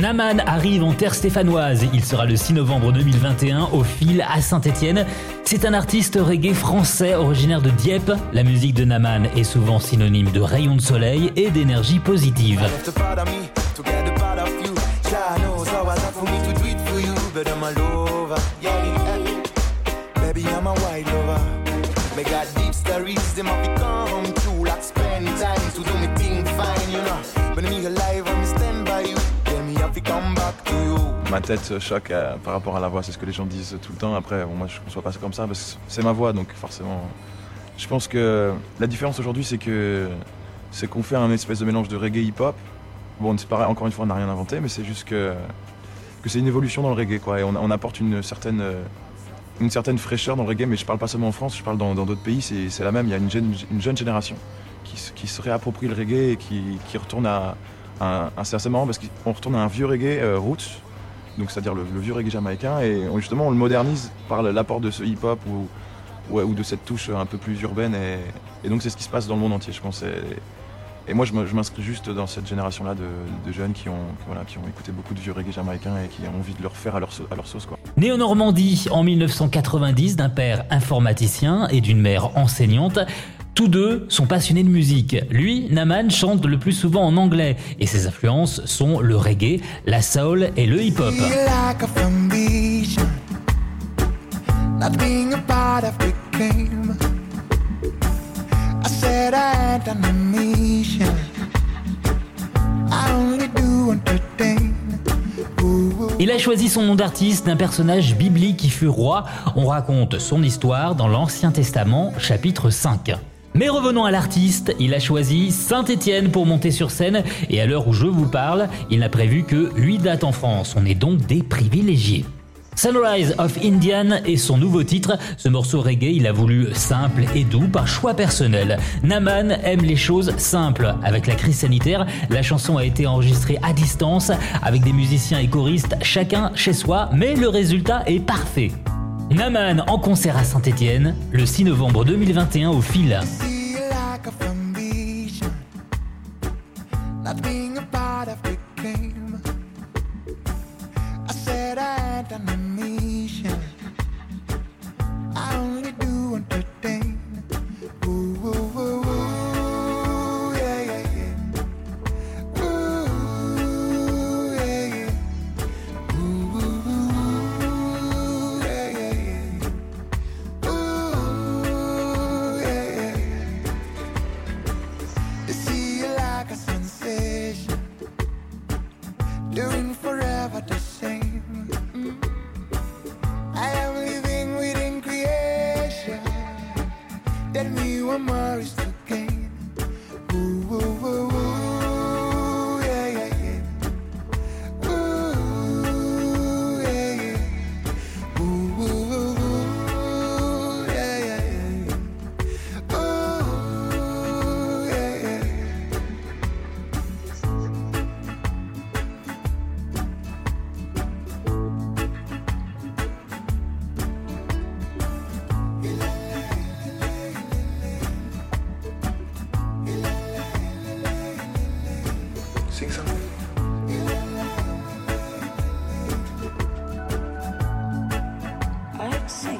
Naman arrive en terre stéphanoise. Il sera le 6 novembre 2021 au fil à Saint-Étienne. C'est un artiste reggae français originaire de Dieppe. La musique de Naman est souvent synonyme de rayon de soleil et d'énergie positive. Ma tête choque euh, par rapport à la voix, c'est ce que les gens disent tout le temps. Après, moi je ne conçois pas ça comme ça parce que c'est ma voix, donc forcément. Je pense que la différence aujourd'hui, c'est que c'est qu'on fait un espèce de mélange de reggae hip-hop. Bon, c'est pareil, encore une fois, on n'a rien inventé, mais c'est juste que, que c'est une évolution dans le reggae. Et on, apporte une certaine, une certaine fraîcheur dans le reggae, mais je parle pas seulement en France, je parle dans d'autres pays, c'est la même. Il y a une jeune, une jeune génération qui, qui, se réapproprie le reggae et qui, qui retourne à, un, c'est assez marrant parce qu'on retourne à un vieux reggae euh, roots, donc c'est-à-dire le, vieux reggae jamaïcain, et justement on le modernise par l'apport de ce hip-hop ou, ou, de cette touche un peu plus urbaine, et, donc c'est ce qui se passe dans le monde entier, je pense. Et, moi je m'inscris juste dans cette génération-là de, jeunes qui ont, qui ont écouté beaucoup de vieux reggae jamaïcain et qui ont envie de le refaire à leur, à leur sauce. Quoi. Né en Normandie en 1990 d'un père informaticien et d'une mère enseignante, tous deux sont passionnés de musique. Lui, Naman, chante le plus souvent en anglais et ses influences sont le reggae, la soul et le hip-hop. Il a choisi son nom d'artiste d'un personnage biblique qui fut roi. On raconte son histoire dans l'Ancien Testament, chapitre 5. Mais revenons à l'artiste, il a choisi Saint-Étienne pour monter sur scène et à l'heure où je vous parle, il n'a prévu que 8 dates en France. On est donc des privilégiés. Sunrise of Indian est son nouveau titre. Ce morceau reggae, il a voulu simple et doux par choix personnel. Naman aime les choses simples. Avec la crise sanitaire, la chanson a été enregistrée à distance avec des musiciens et choristes chacun chez soi, mais le résultat est parfait. Naman en concert à Saint-Étienne le 6 novembre 2021 au fil. doing forever the same. I am living within creation. Tell me what more is to Sing.